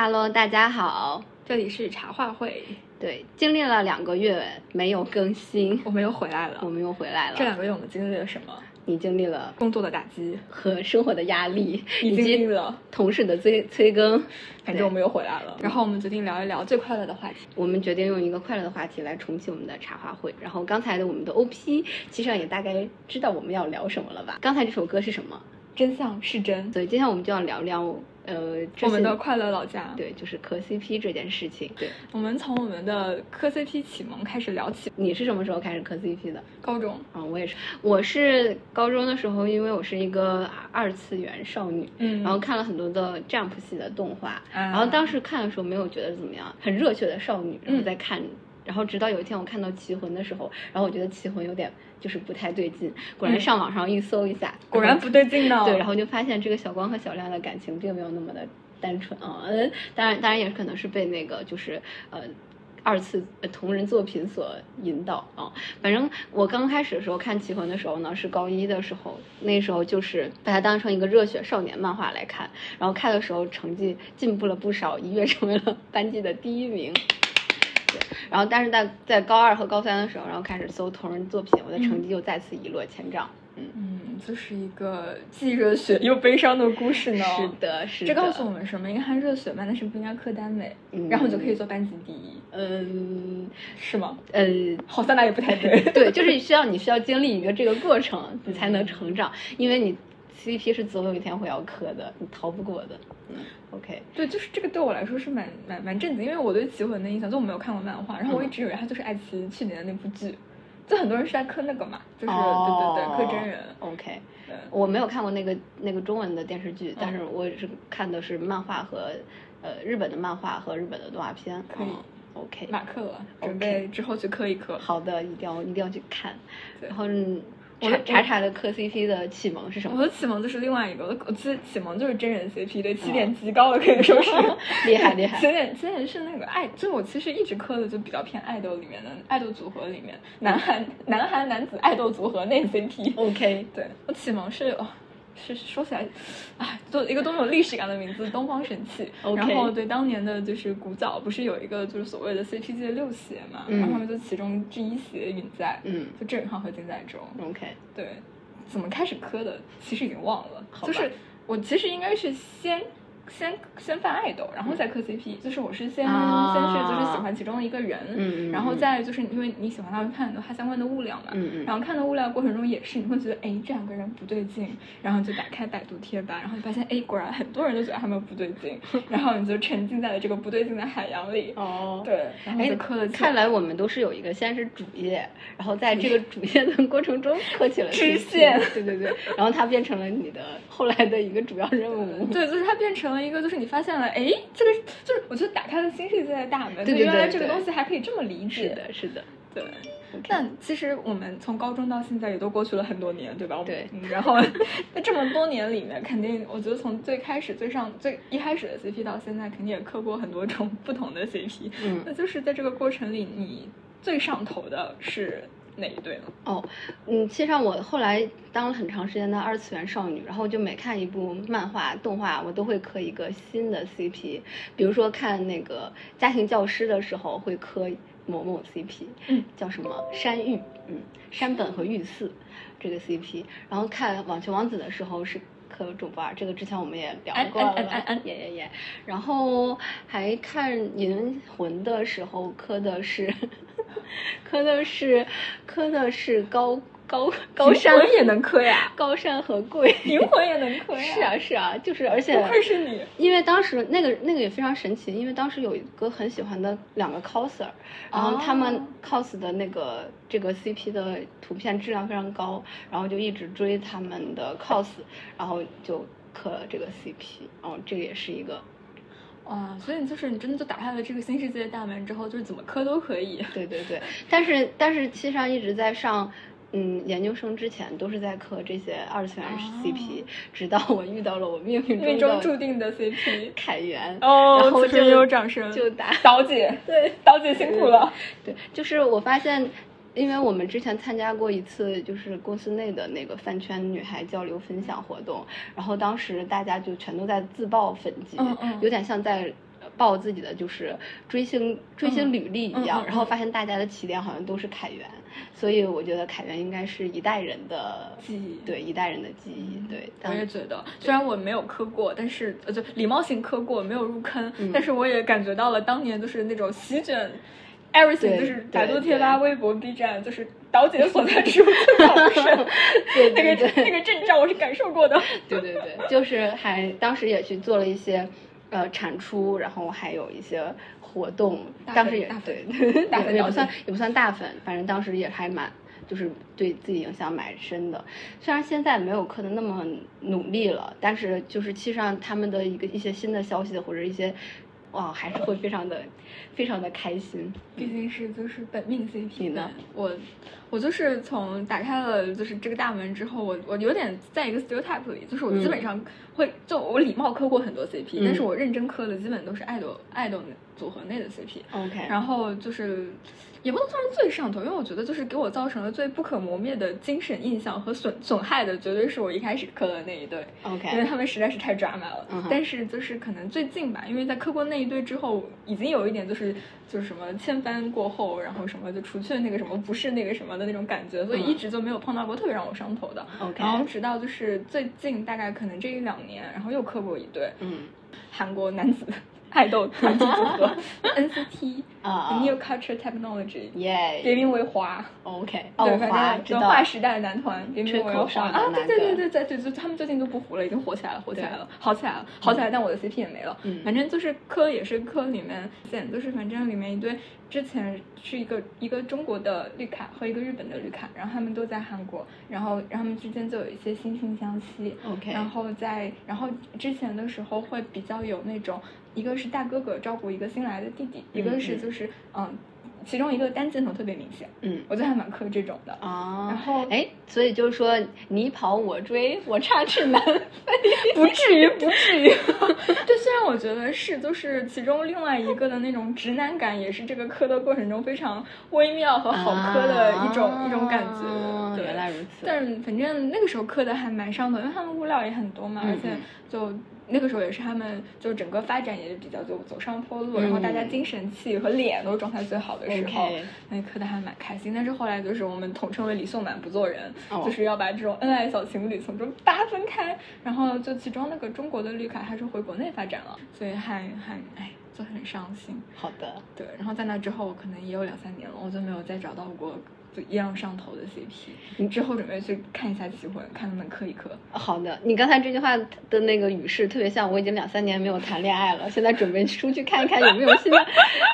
Hello，大家好。Hello，大家好。这里是茶话会。对，经历了两个月没有更新，我们又回来了。我们又回来了。这两个月我们经历了什么？你经历了工作的打击和生活的压力，你以及经历了同事的催催更。反正我们又回来了。然后我们决定聊一聊最快乐的话题。我们决定用一个快乐的话题来重启我们的茶话会。然后刚才的我们的 OP，其实上也大概知道我们要聊什么了吧？刚才这首歌是什么？真相是真。所以今天我们就要聊聊呃我们的快乐老家。对，就是磕 CP 这件事情。对，我们从我们的磕 CP 启蒙开始聊起。你是什么时候开始磕 CP 的？高中。啊、我也是。我是高中的时候，因为我是一个二次元少女，嗯然后看了很多的 Jump 系的动画，啊然后当时看的时候没有觉得怎么样，很热血的少女，然后嗯再看。然后直到有一天我看到《棋魂》的时候，然后我觉得《棋魂》有点就是不太对劲，果然嗯上网上一搜一下，果然不对劲呢。对，然后就发现这个小光和小亮的感情并没有那么的单纯啊，嗯，当然当然也可能是被那个就是呃。二次呃同人作品所引导啊，反正我刚开始的时候看《棋魂》的时候呢，是高一的时候，那时候就是把它当成一个热血少年漫画来看，然后看的时候成绩进步了不少，一跃成为了班级的第一名。对，然后但是在在高二和高三的时候，然后开始搜同人作品，我的成绩又再次一落千丈。嗯，嗯，这是一个既热血 又悲伤的故事呢。是的，是的。这告诉我们什么？应该看热血漫，但是不应该磕耽美，嗯然后你就可以做班级第一，嗯是吗？呃，好像那也不太对。对，就是需要你需要经历一个这个过程，你才能成长，因为你 CP 是总有一天会要磕的，你逃不过的。嗯，OK，对，就是这个对我来说是蛮蛮蛮震惊，因为我对《棋魂》的印象，就我没有看过漫画，然后我一直以为它就是爱奇艺去年的那部剧，就很多人是在磕那个嘛，就是、哦对对对，磕真人。OK，对我没有看过那个那个中文的电视剧，但嗯是我也是看的是漫画和呃日本的漫画和日本的动画片。可以嗯 OK，马克了，准备之后去磕一磕。好的，一定要一定要去看。然后查查查的磕 CP 的启蒙是什么？我的启蒙就是另外一个，我的我其实启蒙就是真人 CP，对，起点极高了，可以说是 厉害厉害起点起点是那个爱，就我其实一直磕的就比较偏爱豆里面的爱豆组合里面，男韩男韩男子爱豆组合内 CP。OK，对我启蒙是哦，是说起来，哎，做一个多么有历史感的名字，东方神起。OK 然后对当年的就是古早不是有一个就是所谓的 CP 界六邪嘛，嗯然后他们就其中之一邪允在，嗯就郑允浩和金在中。，OK，对，怎么开始磕的，其实已经忘了。就是我其实应该是先先先犯爱豆，然后再磕 CP。就是我是先、啊。先是就是喜欢其中的一个人，嗯嗯然后嗯。再就是因为你喜欢他，会看很多他相关的物料嘛，嗯嗯。然后看的物料过程中也是你会觉得哎这两个人不对劲，然后就打开百度贴吧，然后就发现哎果然很多人都觉得他们不对劲，然后你就沉浸在了这个不对劲的海洋里。哦，对，然后磕了起看来我们都是有一个，先是主业，然后在这个主业的过程中磕起了支线。对对对，然后它变成了你的后来的一个主要任务。对，就是它变成了一个，就是你发现了，哎，这个就是我觉得打开了新世界的大门，对原来这个东西还可以这么理解。是的，是的。对。但其实我们从高中到现在也都过去了很多年，对吧？对嗯然后 在这么多年里面，肯定我觉得从最开始、最上、最一开始的 CP 到现在，肯定也磕过很多种不同的 CP。嗯那就是在这个过程里，你最上头的是哪一对呢？哦，嗯，其实上我后来当了很长时间的二次元少女，然后就每看一部漫画、动画，我都会磕一个新的 CP。比如说看那个家庭教师的时候，会磕某某 CP，嗯，叫什么山玉，嗯，山本和玉寺这个 CP。然后看网球王子的时候是。磕主播，这个之前我们也聊过了，也也也。然后还看银魂的时候 磕的是，磕的是磕的是高高高山也能磕呀，高山和贵，灵魂也能磕呀。是啊是啊，就是而且不愧是你。因为当时那个那个也非常神奇，因为当时有一个很喜欢的两个 coser，然后他们哦 cos 的那个这个 CP 的图片质量非常高，然后就一直追他们的 cos，然后就磕了这个 CP，哦，这个也是一个哦，所以就是你真的就打开了这个新世界的大门之后，就是怎么磕都可以。对对对，但是但是其实上一直在上。嗯，研究生之前都是在磕这些二次元哦 CP，、直到我遇到了我命运命中中注定的 CP。凯源，哦然后就有掌声就打导姐，对导姐辛苦了。对，就是我发现，因为我们之前参加过一次，就是公司内的那个饭圈女孩交流分享活动，然后当时大家就全都在自曝粉籍，嗯嗯有点像在报自己的就是追星追星履历一样，然后发现大家的起点好像都是凯源，所以我觉得凯源应该是一代人的记忆。对一代人的记忆，对，我也觉得，虽然我没有磕过，但是呃，就礼貌性磕过，没有入坑，嗯。但是我也感觉到了当年就是那种席卷 everything，就是百度贴吧、微博、B 站，就是导姐所在之处最高深，对那个那个阵仗我是感受过的。对对对，就是还当时也去做了一些呃产出，然后还有一些活动，当时也大粉对，大粉也也不算也不算大粉，反正当时也还蛮就是对自己影响蛮深的。虽然现在没有磕的那么努力了，但是就是其实上他们的一个一些新的消息或者一些。哇，还是会非常的，非常的开心。毕竟是就是本命 CP 呢我我就是从打开了就是这个大门之后，我我有点在一个 stereotype 里，就是我基本上会、就我礼貌磕过很多 CP，、嗯但是我认真磕的基本都是爱豆爱豆组合内的 CP。OK，然后就是也不能算是最上头，因为我觉得就是给我造成了最不可磨灭的精神印象和损损害的，绝对是我一开始磕的那一对。OK，因为他们实在是太抓马了。但是就是可能最近吧，因为在磕过那一对之后，已经有一点就是就是什么千帆过后，然后什么就除去那个什么不是那个什么的那种感觉，所以一直就没有碰到过特别让我上头的。然后直到就是最近大概可能这一两年，然后又磕过一对嗯。韩国男子爱豆团体组合 NCT 啊 New Culture Technology，耶别名为华。，OK，对，反正划时代的男团，别名吹为华啊，对那个对对对对对对，他们最近都不糊了，已经火起来了，火起来了，好起来了，好起来，但我的 CP 也没了。嗯。反正就是科也是科里面，现就是反正里面一对之前是一个一个中国的绿卡和一个日本的绿卡，然后他们都在韩国，然后然后他们之间就有一些惺惺相惜。OK 然后在然后之前的时候会比较有那种，一个是大哥哥照顾一个新来的弟弟，一个是嗯就是嗯，其中一个单镜头特别明显，嗯我觉得还蛮磕这种的。啊，然后哎，所以就是说你跑我追，我插翅难飞。不至于，不至于。对，虽然我觉得是，就是其中另外一个的那种直男感，也是这个磕的过程中非常微妙和好磕的一种、啊一种感觉。对，原来如此。但反正那个时候磕的还蛮上头，因为他们物料也很多嘛，嗯而且就那个时候也是他们就整个发展也比较就走上坡路，然后大家精神气和脸都是状态最好的时候那磕的还蛮开心。但是后来就是我们统称为李颂满不做人，哦就是要把这种恩爱小情侣从中扒分开，然后就其中那个中国的绿卡还是回国内发展了，所以还还哎就很伤心。好的，对，然后在那之后可能也有两三年了，我就没有再找到过就一样上头的 CP。你之后准备去看一下《棋魂》，看能不能磕一磕。好的。你刚才这句话的那个语势特别像，我已经两三年没有谈恋爱了，现在准备出去看一看有没有新的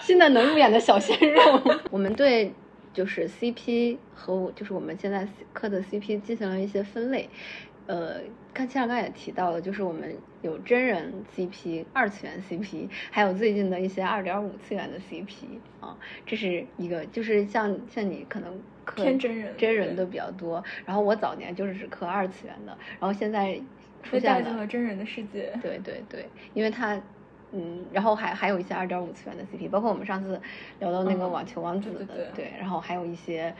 新的能入眼的小鲜肉。我们对就是 CP 和我就是我们现在磕的 CP 进行了一些分类。呃，看像刚才也提到了，就是我们有真人 CP、二次元 CP，还有最近的一些二点五次元的 CP 啊，这是一个，就是像像你可能磕真人真人的比较多，然后我早年就是只磕二次元的，然后现在出现了，真人的世界。对对对，因为它。嗯，然后还还有一些二点五次元的 CP，包括我们上次聊到那个嗯网球王子对的，对对然后还有一些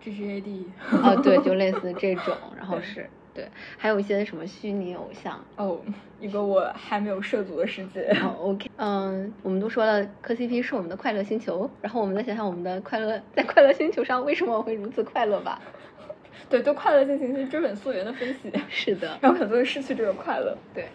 G G A D。啊，对，就类似这种，然后是对，还有一些什么虚拟偶像。哦，一个我还没有涉足的世界。哦，OK，嗯，我们都说了，磕 CP 是我们的快乐星球，然后我们再想想我们的快乐，在快乐星球上为什么会如此快乐吧？对，对快乐进行一些追本溯源的分析，是的，然后可能会失去这个快乐。对。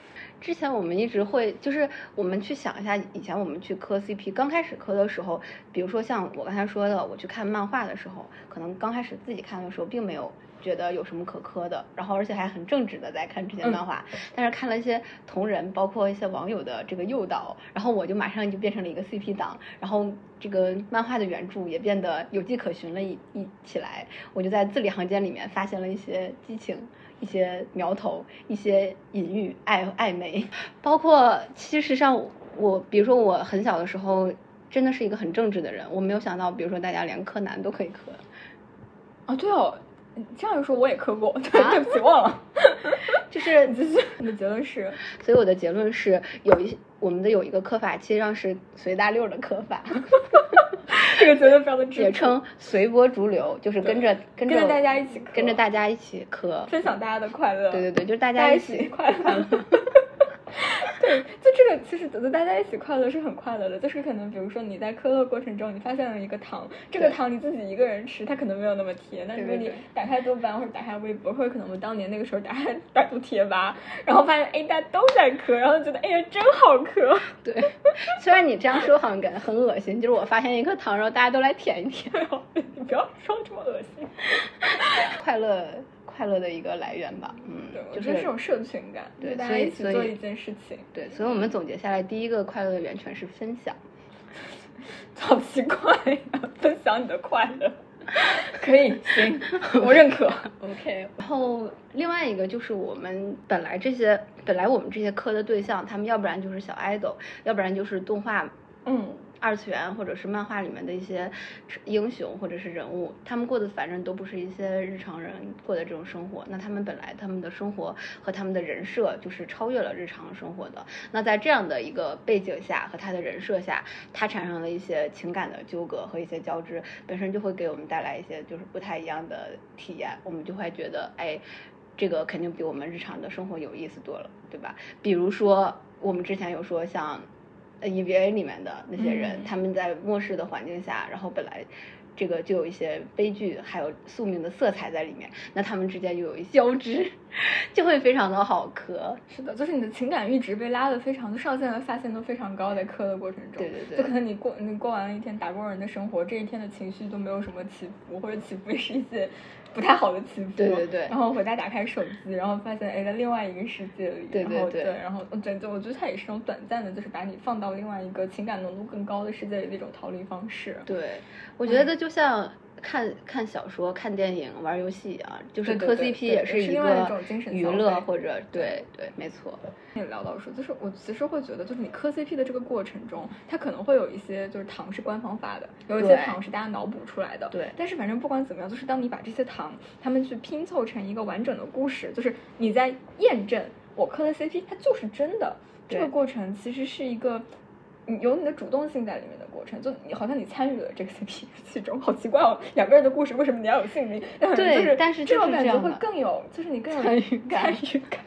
之前我们一直会，就是我们去想一下，以前我们去磕 CP，刚开始磕的时候，比如说像我刚才说的，我去看漫画的时候，可能刚开始自己看的时候，并没有觉得有什么可磕的，然后而且还很正直的在看这些漫画，但是看了一些同人，包括一些网友的这个诱导，然后我就马上就变成了一个 CP 党，然后这个漫画的原著也变得有迹可循了一一起来，我就在字里行间里面发现了一些激情。一些苗头，一些隐喻、暧暧昧，包括其实上我，比如说我很小的时候，真的是一个很正直的人，我没有想到，比如说大家连柯南都可以磕，啊，对哦，你这样一说我也磕过，对，啊对不起，忘了。就是你的结论是？所以我的结论是有一我们的有一个磕法，其实上是随大溜儿的磕法。这个绝对非常的质朴也称随波逐流，就是跟着跟跟着大家一起磕跟着大家一起磕，分享大家的快乐。对对对，就是大大家一起快乐。对，就这个其实得大家一起快乐是很快乐的。就是可能比如说你在嗑乐过程中，你发现了一个糖，这个糖你自己一个人吃，它可能没有那么甜。但如果你打开豆瓣或者打开微博，或者可能我们当年那个时候打开百度贴吧，然后发现哎大家都在嗑，然后觉得哎呀真好嗑。对，虽然你这样说好像感觉很恶心，就是我发现一颗糖，然后大家都来舔一舔，你不要说这么恶心。快乐快乐的一个来源吧。嗯就是觉得是种社群感，对就大家一起做一件事情。对，所以我们总结下来，第一个快乐的源泉是分享。好奇怪呀、分享你的快乐，可以行，我认可。OK，然后另外一个就是我们本来这些本来我们这些课的对象，他们要不然就是小 idol，要不然就是动画嗯，二次元或者是漫画里面的一些英雄或者是人物，他们过的反正都不是一些日常人过的这种生活。那他们本来他们的生活和他们的人设就是超越了日常生活的。那在这样的一个背景下和他的人设下，他产生了一些情感的纠葛和一些交织，本身就会给我们带来一些就是不太一样的体验。我们就会觉得，哎。这个肯定比我们日常的生活有意思多了，对吧？比如说，我们之前有说像 EVA 里面的那些人，嗯。他们在末世的环境下，然后本来这个就有一些悲剧，还有宿命的色彩在里面，那他们之间又有一些交织，就会非常的好磕。是的，就是你的情感阈值被拉得非常，就上限和下限都非常高，在磕的过程中。对对对就可能你过你过完了一天打工人的生活，这一天的情绪都没有什么起伏，或者起伏也是一些不太好的起伏。对对对然后回家打开手机，然后发现哎，在另外一个世界里。对对对然后对，然后对就，我觉得它也是一种短暂的，就是把你放到另外一个情感浓度更高的世界里的一种逃离方式。对，我觉得就像看看小说、看电影、玩游戏啊，就是磕 CP 也是一个娱乐或者对对，没错。也聊到说，就是我其实会觉得，就是你磕 CP 的这个过程中，它可能会有一些就是糖是官方发的，有一些糖是大家脑补出来的。对但是反正不管怎么样，就是当你把这些糖，他们去拼凑成一个完整的故事，就是你在验证我磕的 CP 它就是真的。这个过程其实是一个。你有你的主动性在里面的过程，就你好像你参与了这个 CP 其中，好奇怪哦！两个人的故事，为什么你要有姓名？但对就是但是这种感觉会更有，就是你更有参与感参与感。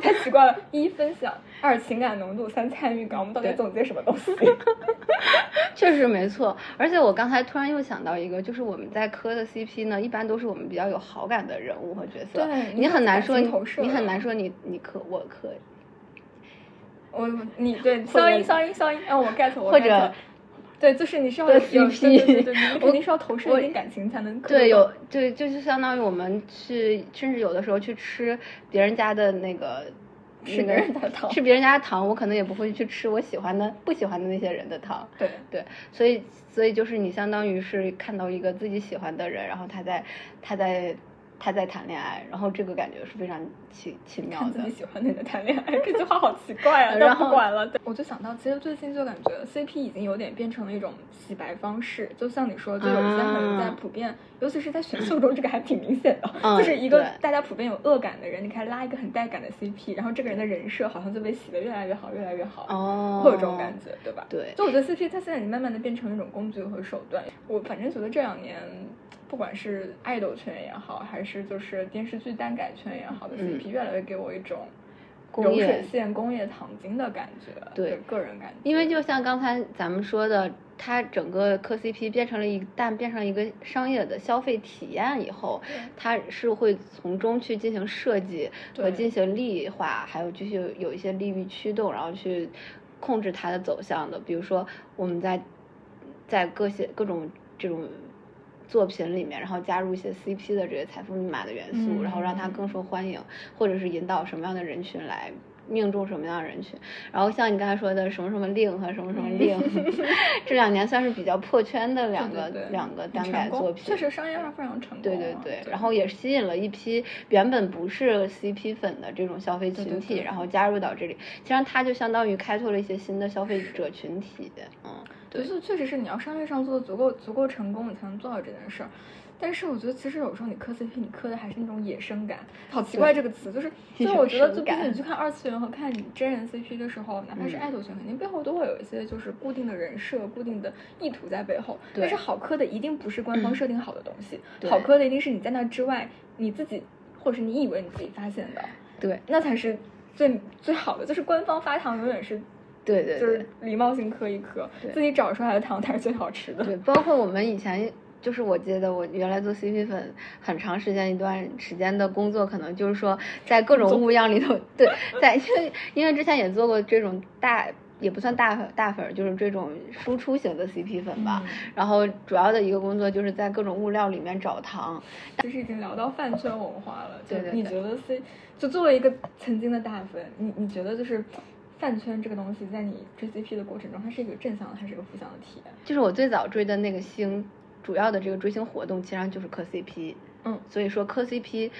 太奇怪了！一分享，二情感浓度，三参与感。我们到底对总结什么东西？确实没错，而且我刚才突然又想到一个，就是我们在磕的 CP 呢，一般都是我们比较有好感的人物和角色。对你很难说你你很难说你你磕我磕，我你对消音消音消音，让我 get 我或者 get 对，就是你是要对有 CP 对对对肯定是要投射一点感情才能对，有对，就是相当于我们去，甚至有的时候去吃别人家的那个。吃那个别人家的糖吃别人家的糖，我可能也不会去吃我喜欢的、不喜欢的那些人的糖。对对，所以所以就是你相当于是看到一个自己喜欢的人，然后他在他在他在谈恋爱，然后这个感觉是非常奇奇妙的看自己。喜欢的人谈恋爱，这句话好奇怪啊！然后不管了，对我就想到，其实最近就感觉 CP 已经有点变成了一种洗白方式，就像你说，就有一些很在啊普遍，尤其是在选秀中，这个还挺明显的，嗯就是一个大家普遍有恶感的人，你开始拉一个很带感的 CP，然后这个人的人设好像就被洗得越来越好，越来越好。哦，会有这种感觉，对吧？对就我觉得 CP 它现在已经慢慢的变成一种工具和手段。我反正觉得这两年，不管是爱豆圈也好，还是就是电视剧耽改圈也好的嗯 CP，、越来越给我一种流水线工业糖精的感觉，对个人感觉。因为就像刚才咱们说的，它整个磕 CP 变成了一旦变成一个商业的消费体验以后，它是会从中去进行设计和进行利益化，还有就是有一些利益驱动，然后去控制它的走向的。比如说我们在在各些各种这种。作品里面，然后加入一些 CP 的这些财富密码的元素，嗯然后让它更受欢迎，或者是引导什么样的人群来命中什么样的人群。然后像你刚才说的什么什么令和什么什么令，这两年算是比较破圈的两个两个单改作品，确实商业化非常成功啊。对对对，然后也吸引了一批原本不是 CP 粉的这种消费群体，然后加入到这里，其实它就相当于开拓了一些新的消费者群体，嗯，对，就是确实是你要商业上做的足够足够成功，你才能做到这件事儿。但是我觉得其实有时候你磕 CP，你磕的还是那种野生感，好奇怪这个词，就是所以我觉得就比起你去看二次元和看你真人 CP 的时候，哪怕是爱豆圈，肯定背后都会有一些就是固定的人设、固定的意图在背后。但是好磕的一定不是官方设定好的东西，好磕的一定是你在那之外你自己或者是你以为你自己发现的，对，那才是最最好的。就是官方发糖永远是。对对，就是礼貌性磕一磕，自己找出来的糖才是最好吃的。对，包括我们以前，就是我记得我原来做 CP 粉，很长时间一段时间的工作，可能就是说在各种物样里头，对，在因为因为之前也做过这种大，也不算大大粉，就是这种输出型的 CP 粉吧。然后主要的一个工作就是在各种物料里面找糖。其实已经聊到饭圈文化了，对对。你觉得 C 就作为一个曾经的大粉，你你觉得就是？饭圈这个东西，在你追 CP 的过程中，它是一个正向的还是一个负向的体验？就是我最早追的那个星，主要的这个追星活动，其实上就是磕 CP。嗯，所以说磕 CP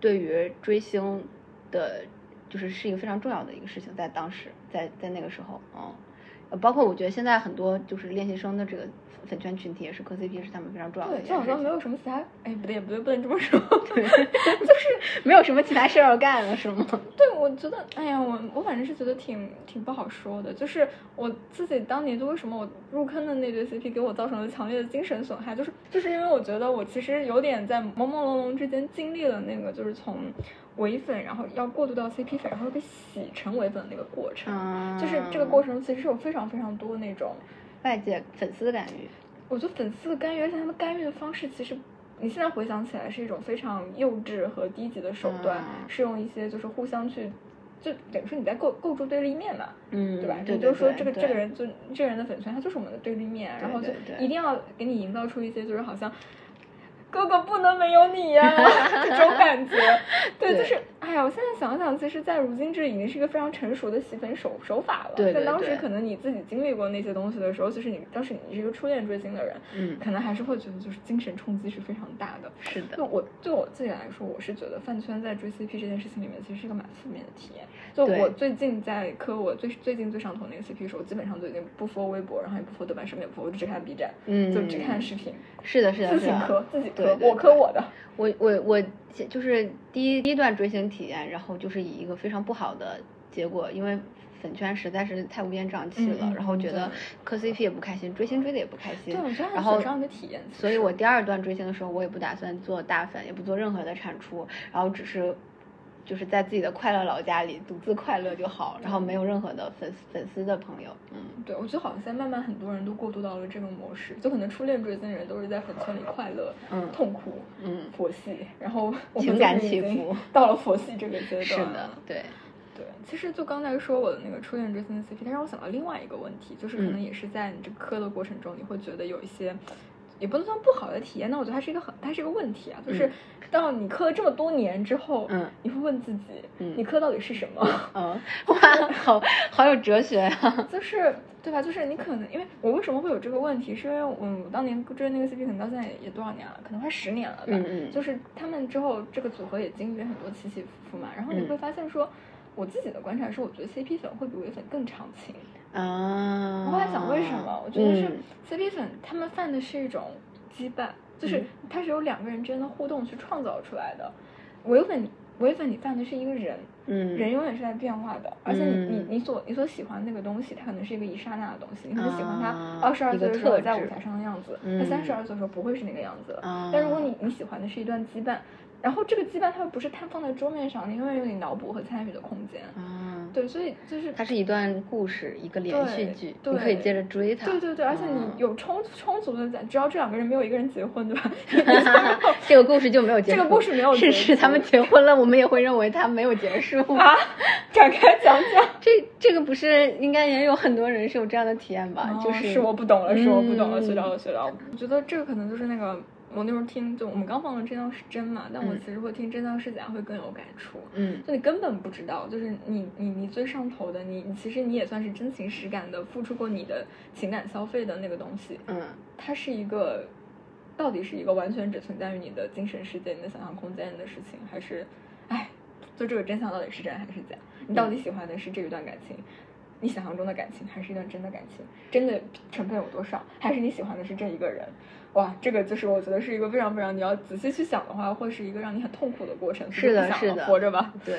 对于追星的，就是是一个非常重要的一个事情，在当时，在在那个时候，嗯，包括我觉得现在很多就是练习生的这个。粉圈群体也是磕 CP 是他们非常重要的。对，就好像没有什么其他，哎，不对，不对，不能这么说。对，就是没有什么其他事儿要干了，是吗？对，我觉得，哎呀，我我反正是觉得挺挺不好说的。就是我自己当年就为什么我入坑的那对 CP 给我造成了强烈的精神损害，就是就是因为我觉得我其实有点在朦朦胧胧之间经历了那个就是从伪粉，然后要过渡到 CP 粉，然后被洗成伪粉的那个过程。就是这个过程其实是有非常非常多那种。外界粉丝的干预，我觉得粉丝的干预，而且他们干预的方式，其实你现在回想起来是一种非常幼稚和低级的手段，是用一些就是互相去，就等于说你在构构筑对立面嘛，嗯，对吧？你就说这个这个人就这个人的粉圈，他就是我们的对立面，然后就一定要给你营造出一些就是好像。哥哥不能没有你呀，这种感觉，对，就是，哎呀，我现在想想，其实，在如今这已经是一个非常成熟的洗粉手手法了。对在当时可能你自己经历过那些东西的时候，就是你当时你是一个初恋追星的人，嗯，可能还是会觉得就是精神冲击是非常大的。是的。就我对我自己来说，我是觉得饭圈在追 CP 这件事情里面，其实是一个蛮负面的体验。就我最近在磕我最最近最上头那个 CP 的时候，基本上都已经不 follow 微博，然后也不 follow 豆瓣上面不，我就只看 B 站，嗯，就只看视频。是的，是的，自己磕，自己磕，我磕我的。我我我就是第一第一段追星体验，然后就是以一个非常不好的结果，因为粉圈实在是太乌烟瘴气了，然后觉得磕 CP 也不开心，追星追的也不开心。然后的体验。所以我第二段追星的时候，我也不打算做大粉，也不做任何的产出，然后只是。就是在自己的快乐老家里独自快乐就好，然后没有任何的粉丝粉丝的朋友。嗯，对，我觉得好像现在慢慢很多人都过渡到了这个模式，就可能初恋追星的人都是在粉圈里快乐、嗯，痛苦、嗯，佛系，然后情感起伏到了佛系这个阶段。是的，对，对。其实就刚才说我的那个初恋追星的 CP，它让我想到另外一个问题，就是可能也是在你这磕的过程中，你会觉得有一些。也不能算不好的体验，那我觉得它是一个很，它是一个问题啊，就是到你磕了这么多年之后，嗯，你会问自己，嗯，你磕到底是什么？嗯，哇，好好有哲学呀，就是对吧？就是你可能，因为我为什么会有这个问题，是因为嗯，我当年追那个 CP，可能到现在也多少年了，可能快十年了吧，嗯嗯，就是他们之后这个组合也经历了很多起起伏伏嘛，然后你会发现说，我自己的观察是，我觉得 CP 粉会比伪粉更长情啊，我在想为什么？我觉得是 CP 粉他们犯的是一种。羁绊就是它是由两个人之间的互动去创造出来的。唯粉唯粉，你犯的是一个人，嗯，人永远是在变化的，而且你你你所你所喜欢那个东西，它可能是一个一刹那的东西。你可能喜欢他二十二岁的时候在舞台上的样子，他三十二岁的时候不会是那个样子了。但如果你你喜欢的是一段羁绊。然后这个羁绊它又不是摊放在桌面上，你永远有你脑补和参与的空间。嗯，对，所以就是它是一段故事，一个连续剧，你可以接着追它。对对对，而且你有充充足的在，只要这两个人没有一个人结婚，对吧？这个故事就没有结束。这个故事没有是是他们结婚了，我们也会认为他没有结束啊。展开讲讲，这这个不是应该也有很多人是有这样的体验吧？就是是我不懂了，是我不懂了，学到了学到了。我觉得这个可能就是那个。我那时候听，就我们刚放的真相是真嘛，但我其实会听真相是假会更有感触。嗯，就你根本不知道，就是你你你最上头的，你其实你也算是真情实感的付出过你的情感消费的那个东西。嗯，它是一个，到底是一个完全只存在于你的精神世界、你的想象空间的事情，还是，哎，就这个真相到底是真还是假？你到底喜欢的是这一段感情，你想象中的感情，还是一段真的感情？真的成分有多少？还是你喜欢的是这一个人？哇，这个就是我觉得是一个非常非常你要仔细去想的话，会是一个让你很痛苦的过程。是的，是的，活着吧。对，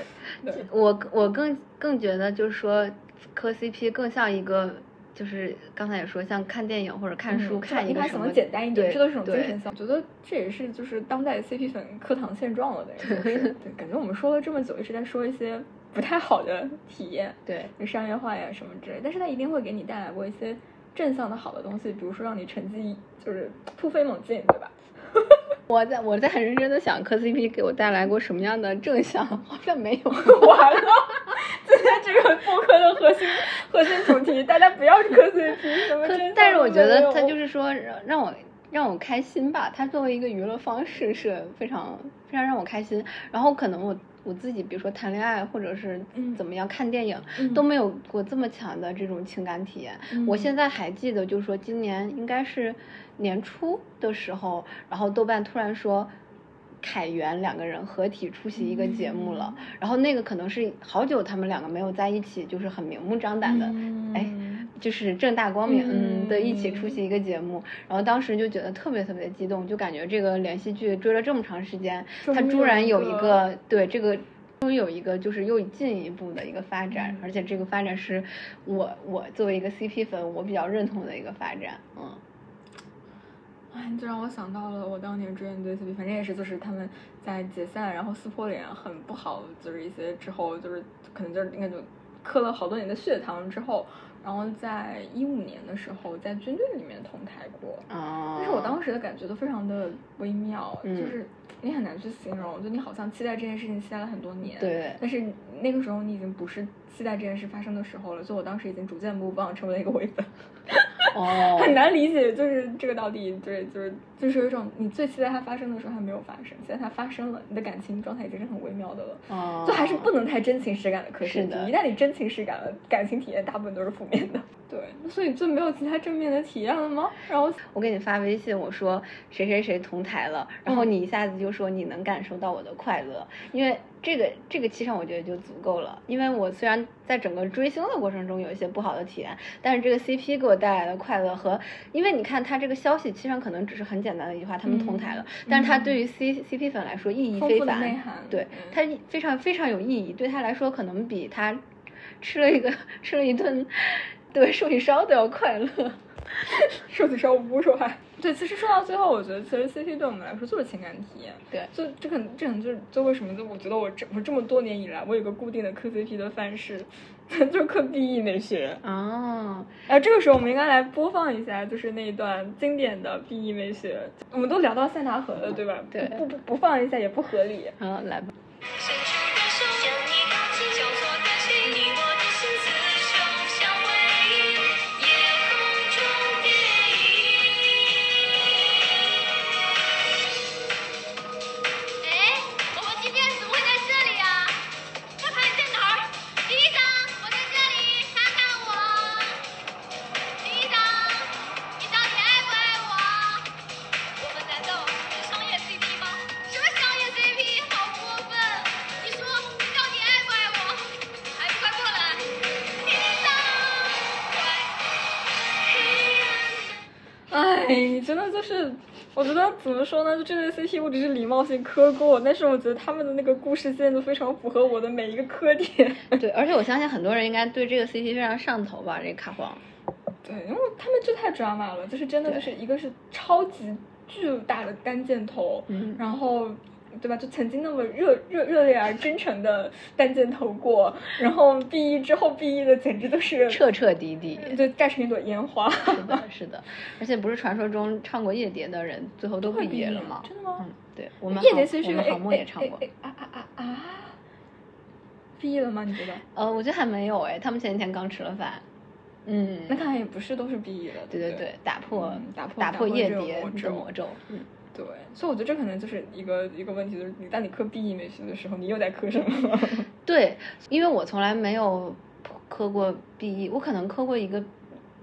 我我更更觉得就是说磕 CP 更像一个。就是刚才也说，像看电影或者看书，看一个什么简单一点，这都是种精神我觉得这也是就是当代 CP 粉课堂现状了，等于是。感觉我们说了这么久，一直在说一些不太好的体验，对，商业化呀什么之类。但是它一定会给你带来过一些正向的好的东西，比如说让你成绩就是突飞猛进，对吧？我在我在很认真的想磕 CP 给我带来过什么样的正向，好像没有。完了，今天这个播客的核心核心主题，大家不要磕 CP，什么但是我觉得他就是说让让我让我开心吧，他作为一个娱乐方式是非常非常让我开心。然后可能我我自己比如说谈恋爱或者是怎么样看电影都没有过这么强的这种情感体验。我现在还记得，就是说今年应该是。年初的时候，然后豆瓣突然说，凯源两个人合体出席一个节目了。然后那个可能是好久他们两个没有在一起，就是很明目张胆的，哎，就是正大光明嗯的一起出席一个节目。然后当时就觉得特别特别激动，就感觉这个连续剧追了这么长时间，他突然有一个对这个终于有一个就是又进一步的一个发展，而且这个发展是我我作为一个 CP 粉我比较认同的一个发展，嗯。哎，就让我想到了我当年追的对 CP，反正也是，就是他们在解散，然后撕破脸，很不好，就是一些之后，就是可能就是应该就磕了好多年的血糖之后，然后在一五年的时候在军队里面同台过，但是我当时的感觉都非常的微妙，就是你很难去形容，就你好像期待这件事情期待了很多年，对，但是那个时候你已经不是期待这件事发生的时候了，所以我当时已经逐渐不忘成为了一个伪粉。哦，很难理解，就是这个到底对，就是就是有一种你最期待它发生的时候还没有发生，现在它发生了，你的感情状态已经是很微妙的了，哦，就还是不能太真情实感的磕 CP，一旦你真情实感了，感情体验大部分都是负面的。对，所以就没有其他正面的体验了吗？然后我给你发微信，我说谁谁谁同台了，然后你一下子就说你能感受到我的快乐，因为这个这个气场我觉得就足够了。因为我虽然在整个追星的过程中有一些不好的体验，但是这个 CP 给我带来的快乐和，因为你看他这个消息，其实可能只是很简单的一句话，他们同台了，但是他对于 C CP 粉来说意义非凡，对他非常非常有意义，对他来说可能比他吃了一个 吃了一顿。对寿喜烧都要快乐，寿喜烧无说还对。其实说到最后，我觉得其实 CP 对我们来说就是情感体验。对，就这可能这可能就是就为什么就我觉得我这我这么多年以来，我有个固定的磕 CP 的范式，就磕 BE 美学。哦，哎，这个时候我们应该来播放一下，就是那一段经典的 BE 美学。我们都聊到塞纳河了，对吧？对，不不不放一下也不合理。好，来吧。怎么说呢？就这对 CP，我只是礼貌性磕过，但是我觉得他们的那个故事线都非常符合我的每一个磕点。对，而且我相信很多人应该对这个 CP 非常上头吧？这个卡皇。对，因为他们就太抓马了，就是真的就是一个是超级巨大的单箭头，然后。对吧？就曾经那么热热热烈而真诚的单箭头过，然后毕业之后毕业的简直都是彻彻底底，就炸成一朵烟花。是的，是的。而且不是传说中唱过夜蝶的人最后都毕业了吗？真的吗？嗯，对，我们夜蝶其实我们好梦也唱过。啊啊啊啊！毕业了吗？你觉得？呃，我觉得还没有哎，他们前几天刚吃了饭。嗯，那看来也不是都是毕业了。对对对，打破打破打破夜蝶的魔咒。嗯。对，所以我觉得这可能就是一个一个问题，就是你当你磕 B E 美学的时候，你又在磕什么？对，因为我从来没有磕过 B E，我可能磕过一个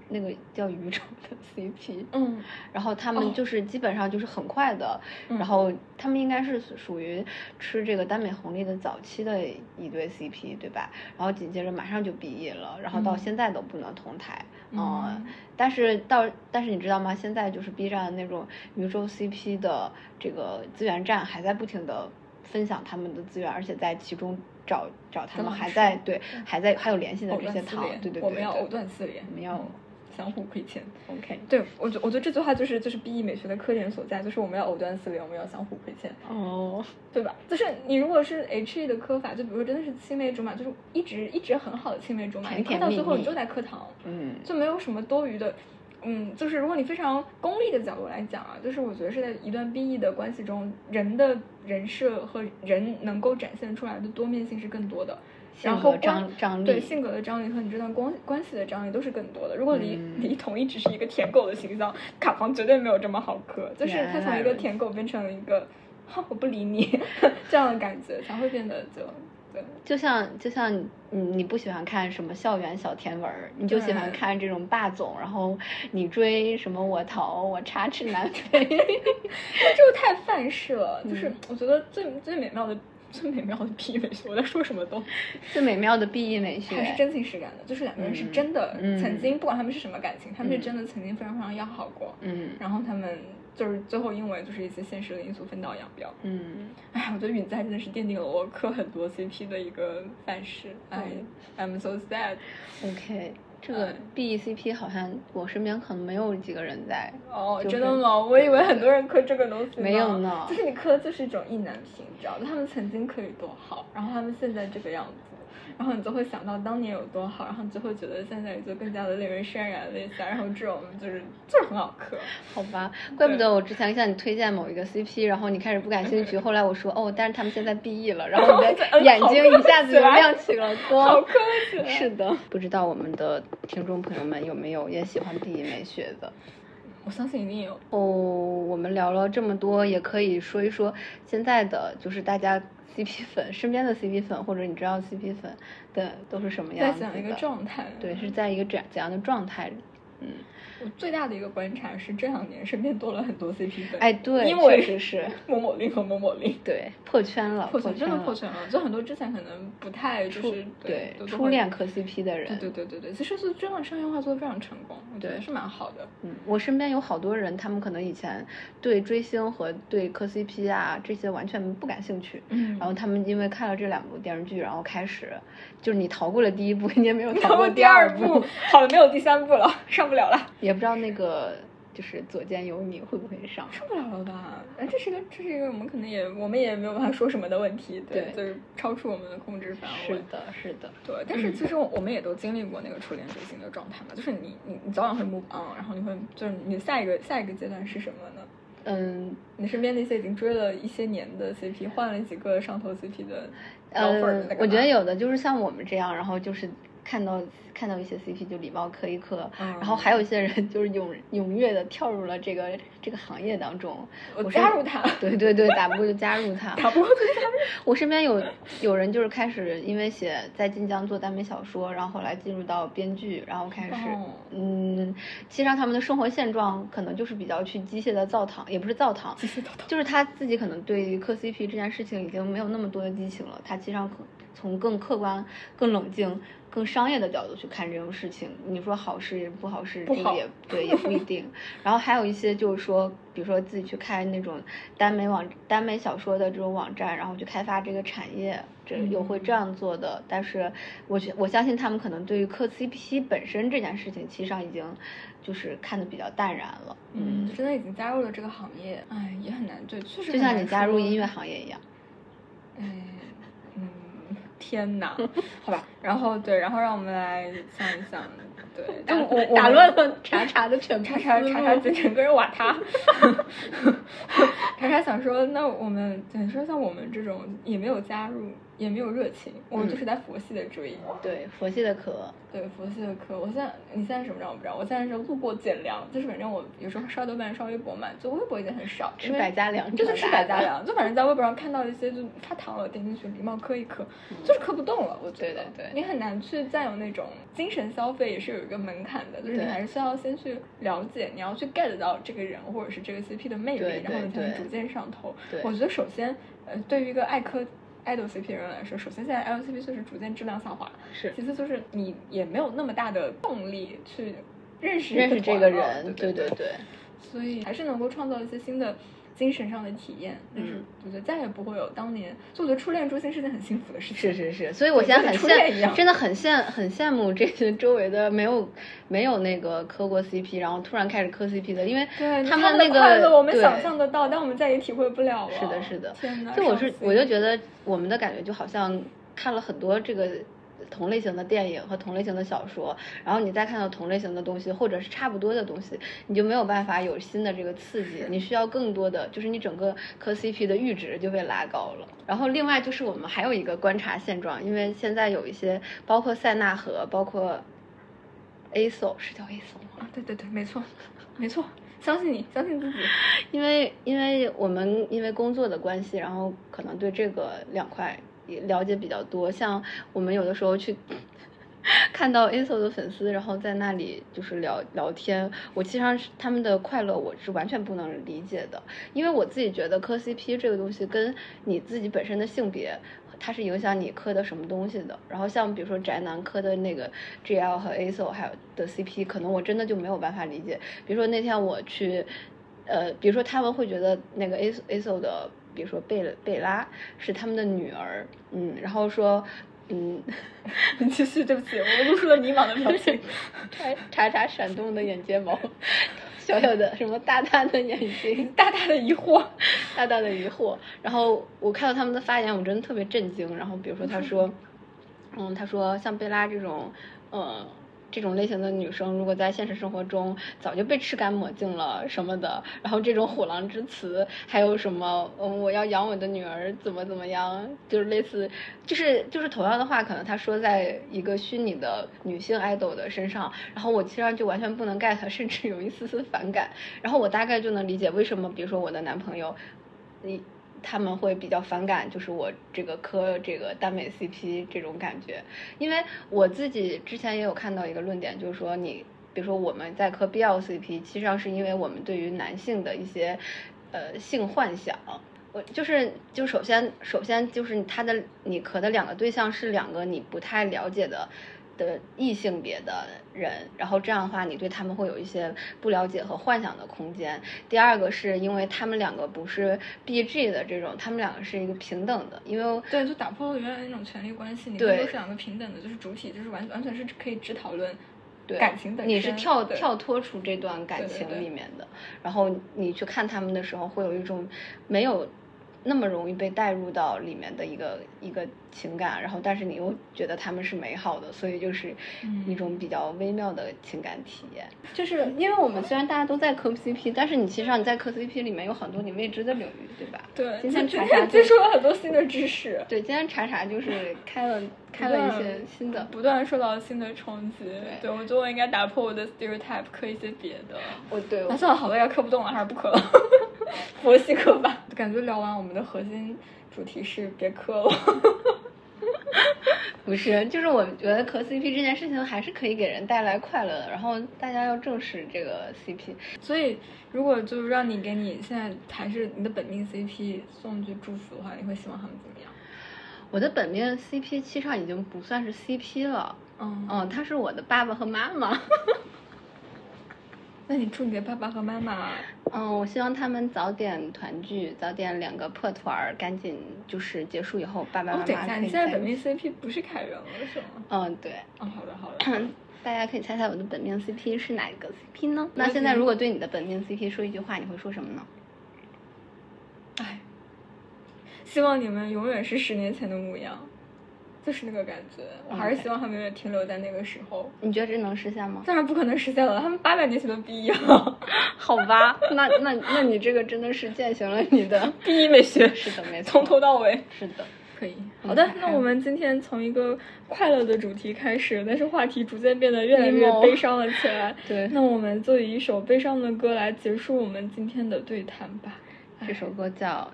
那个叫宇宙的 CP，嗯，然后他们就是基本上就是很快的，然后他们应该是属于吃这个耽美红利的早期的一对 CP，对吧？然后紧接着马上就毕业了，然后到现在都不能同台，嗯，但是到但是你知道吗？现在就是 B 站那种宇宙 CP 的这个资源站还在不停的分享他们的资源，而且在其中。找找他们还在对还在还有联系的这些糖，对对对，我们要藕断丝连，我们要相互亏欠。OK，对我觉我觉得这句话就是就是 B E 美学的科点所在，就是我们要藕断丝连，我们要相互亏欠。哦，对吧？就是你如果是 H E 的磕法，就比如说真的是青梅竹马，就是一直一直很好的青梅竹马，你磕到最后你就在磕糖，嗯，就没有什么多余的。嗯，就是如果你非常功利的角度来讲啊，就是我觉得是在一段 B E 的关系中，人的人设和人能够展现出来的多面性是更多的。然后张张力对性格的张力和你这段关关系的张力都是更多的。如果李李统一只是一个舔狗的形象，卡房绝对没有这么好磕。就是他从一个舔狗变成了一个，哈我不理你 这样的感觉，才会变得就对。就像就像你你不喜欢看什么校园小甜文儿，你就喜欢看这种霸总，然后你追什么我逃我插翅难飞，这就太范式了。就是我觉得最最美妙的。最美妙的 B E 美学，我在说什么都。最美妙的 B E 美学，还是真情实感的，就是两个人是真的曾经，不管他们是什么感情，他们是真的曾经非常非常要好过。嗯。然后他们就是最后因为就是一些现实的因素分道扬镳。嗯。哎，我觉得允在真的是奠定了我磕很多 C P 的一个范式。哎，I'm so sad。OK。这个 B E C P 好像我身边可能没有几个人在哦，真的吗？我以为很多人磕这个东西。没有呢，就是你磕就是一种意难平，知道他们曾经可以多好，然后他们现在这个样子。然后你就会想到当年有多好，然后你就会觉得现在就更加的令人潸然泪下。然后这种就是就是很好磕，好吧？怪不得我之前向你推荐某一个 CP，然后你开始不感兴趣，后来我说哦，但是他们现在 BE 了，然后你的 眼睛一下子就亮起了光。好磕是的，不知道我们的听众朋友们有没有也喜欢 BE 美学的？我相信一定有。哦，我们聊了这么多，也可以说一说现在的就是大家。CP 粉身边的 CP 粉，或者你知道 CP 粉的都是什么样子的？一个状态，对，是在一个怎怎样的状态？嗯。我最大的一个观察是，这两年身边多了很多 CP 粉。哎，对，确实是 某某令和某某令。对，破圈了，破圈真的破圈了。就很多之前可能不太就是对初恋磕 CP 的人。对对对对对，其实是真的商业化做的非常成功，我觉得是蛮好的。嗯，我身边有好多人，他们可能以前对追星和对磕 CP 啊这些完全不感兴趣。嗯。然后他们因为看了这两部电视剧，然后开始就是你逃过了第一部，你也没有逃过第二部，好了，没有第三部了，上不了了。也不知道那个。就是左肩有你会不会上？上不了了吧？哎，这是个，这是一个我们可能也我们也没有办法说什么的问题，对，就是超出我们的控制范围。是的，是的，对。但是其实我们也都经历过那个初恋追星的状态嘛，就是你你你早晚会 move on，然后你会就是你下一个下一个阶段是什么呢？嗯，你身边那些已经追了一些年的 CP，换了几个上头 CP 的，呃，我觉得有的就是像我们这样，然后就是。看到看到一些 CP 就礼貌磕一磕，然后还有一些人 就是踊踊跃的跳入了这个这个行业当中。我加入他，对对对，打不过就加入他。打不过就加入。我身边有有人就是开始因为写在晋江做耽美小说，然后后来进入到编剧，然后开始嗯，其实上他们的生活现状可能就是比较去机械的造糖，也不是造糖，就是他自己可能对于磕 CP 这件事情已经没有那么多的激情了，他其实上从更客观、更冷静。更商业的角度去看这种事情，你说好事也不好事，这个也对，也不一定。然后还有一些就是说，比如说自己去开那种耽美网、耽美小说的这种网站，然后去开发这个产业，这有会这样做的。但是，我觉我相信他们可能对于磕 CP 本身这件事情，其实上已经就是看的比较淡然了。嗯，真的已经加入了这个行业，哎，也很难对，确实就像你加入音乐行业一样。嗯。天哪，好吧，然后对，然后让我们来想一想，对，但我打乱了 查查的全查查查查整个人瓦塌。查查想说，那我们，等于说像我们这种也没有加入也没有热情，我们就是在佛系的追。对，佛系的磕。对，佛系的磕。我现在你现在什么样我不知道，我现在是路过减粮，就是反正我有时候刷豆瓣、刷微博嘛，就微博已经很少，吃百家粮，就是吃百家粮，就反正在微博上看到一些就发糖了，点进去礼貌磕一磕，就是磕不动了。我觉得，对对对，你很难去再有那种精神消费，也是有一个门槛的，就是你还是需要先去了解，你要去 get 到这个人或者是这个 CP 的魅力，然后你才能逐渐上头。我觉得首先，呃，对于一个爱磕。Idol CP 人来说，首先现在 LCP 确实逐渐质量下滑，是。其次就是你也没有那么大的动力去认识认识这个人，对对对。所以还是能够创造一些新的。精神上的体验，但是我觉得再也不会有当年。就我觉得初恋追星是件很幸福的事情。是是是，所以我现在很羡，真的很羡很羡慕这些周围的没有没有那个磕过 CP，然后突然开始磕 CP 的，因为他们那个快乐我们想象得到，但我们再也体会不了了。是的，是的。天哪！就我是我就觉得我们的感觉就好像看了很多这个。同类型的电影和同类型的小说，然后你再看到同类型的东西，或者是差不多的东西，你就没有办法有新的这个刺激，你需要更多的，就是你整个磕 CP 的阈值就被拉高了。然后另外就是我们还有一个观察现状，因为现在有一些包括塞纳河，包括 A SO 是叫 A SO 吗？对对对，没错，没错，相信你，相信自己。因为因为我们因为工作的关系，然后可能对这个两块。了解比较多，像我们有的时候去 看到 A SO 的粉丝，然后在那里就是聊聊天，我其实上是他们的快乐，我是完全不能理解的，因为我自己觉得磕 CP 这个东西跟你自己本身的性别，它是影响你磕的什么东西的。然后像比如说宅男磕的那个 GL 和 A SO 还有的 CP，可能我真的就没有办法理解。比如说那天我去，呃，比如说他们会觉得那个 A A SO 的。比如说贝贝拉是他们的女儿，嗯，然后说，嗯，继续，对不起，我露出了迷茫的表情。查查查闪动的眼睫毛，小小的什么大大的眼睛，大大的疑惑，大大的疑惑。然后我看到他们的发言，我真的特别震惊。然后比如说他说，嗯，他说像贝拉这种，嗯。这种类型的女生，如果在现实生活中早就被吃干抹净了什么的，然后这种虎狼之词，还有什么，嗯，我要养我的女儿，怎么怎么样，就是类似，就是就是同样的话，可能他说在一个虚拟的女性 idol 的身上，然后我其实就完全不能 get，甚至有一丝丝反感，然后我大概就能理解为什么，比如说我的男朋友，你。他们会比较反感，就是我这个磕这个耽美 CP 这种感觉，因为我自己之前也有看到一个论点，就是说你，比如说我们在磕 BL CP，其实上是因为我们对于男性的一些呃性幻想，我就是就首先首先就是他的你磕的两个对象是两个你不太了解的。的异性别的人，然后这样的话，你对他们会有一些不了解和幻想的空间。第二个是因为他们两个不是 B G 的这种，他们两个是一个平等的，因为对，就打破了原来那种权力关系，你们都是两个平等的，就是主体，就是完完全是可以只讨论感情的。你是跳跳脱出这段感情里面的，然后你去看他们的时候，会有一种没有。那么容易被带入到里面的一个一个情感，然后但是你又觉得他们是美好的，所以就是一种比较微妙的情感体验。就是因为我们虽然大家都在磕 CP，但是你其实上你在磕 CP 里面有很多你未知的领域，对吧？对。今天查查接触了很多新的知识。对，今天查查就是开了开了一些新的，不断受到新的冲击。对，我觉得我应该打破我的 stereotype，磕一些别的。我对。那算了，好多要磕不动了，还是不磕了。佛系磕吧。感觉聊完我们的核心主题是别磕了。不是，就是我觉得磕 CP 这件事情还是可以给人带来快乐的，然后大家要正视这个 CP。所以，如果就是让你给你现在还是你的本命 CP 送句祝福的话，你会希望他们怎么样？我的本命 CP 其实上已经不算是 CP 了，嗯嗯，他是我的爸爸和妈妈。那你祝你的爸爸和妈妈，嗯，我希望他们早点团聚，早点两个破团儿赶紧就是结束以后，爸爸妈妈可以在。你现在本命 CP 不是凯源了是吗？嗯，对。嗯，好的好的。大家可以猜猜我的本命 CP 是哪一个 CP 呢？那现在如果对你的本命 CP 说一句话，你会说什么呢？哎，希望你们永远是十年前的模样。就是那个感觉，我还是希望他们永远停留在那个时候。你觉得这能实现吗？当然不可能实现了，他们八百年前的毕业了。好吧，那那那你这个真的是践行了你的 第一美学。是的，没错，从头到尾。是的。可以。好的，那我们今天从一个快乐的主题开始，但是话题逐渐变得越来越悲伤了起来。对那我们就以一首悲伤的歌来结束我们今天的对谈吧。这首歌叫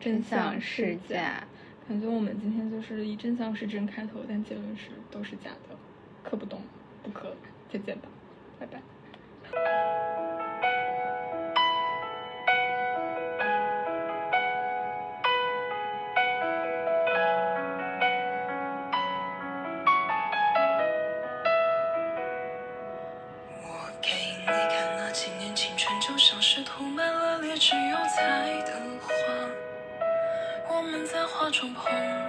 《真相相是假》。感觉我们今天就是以真相是真开头，但结论是都是假的，磕不动，不磕。再见吧，拜拜。中碰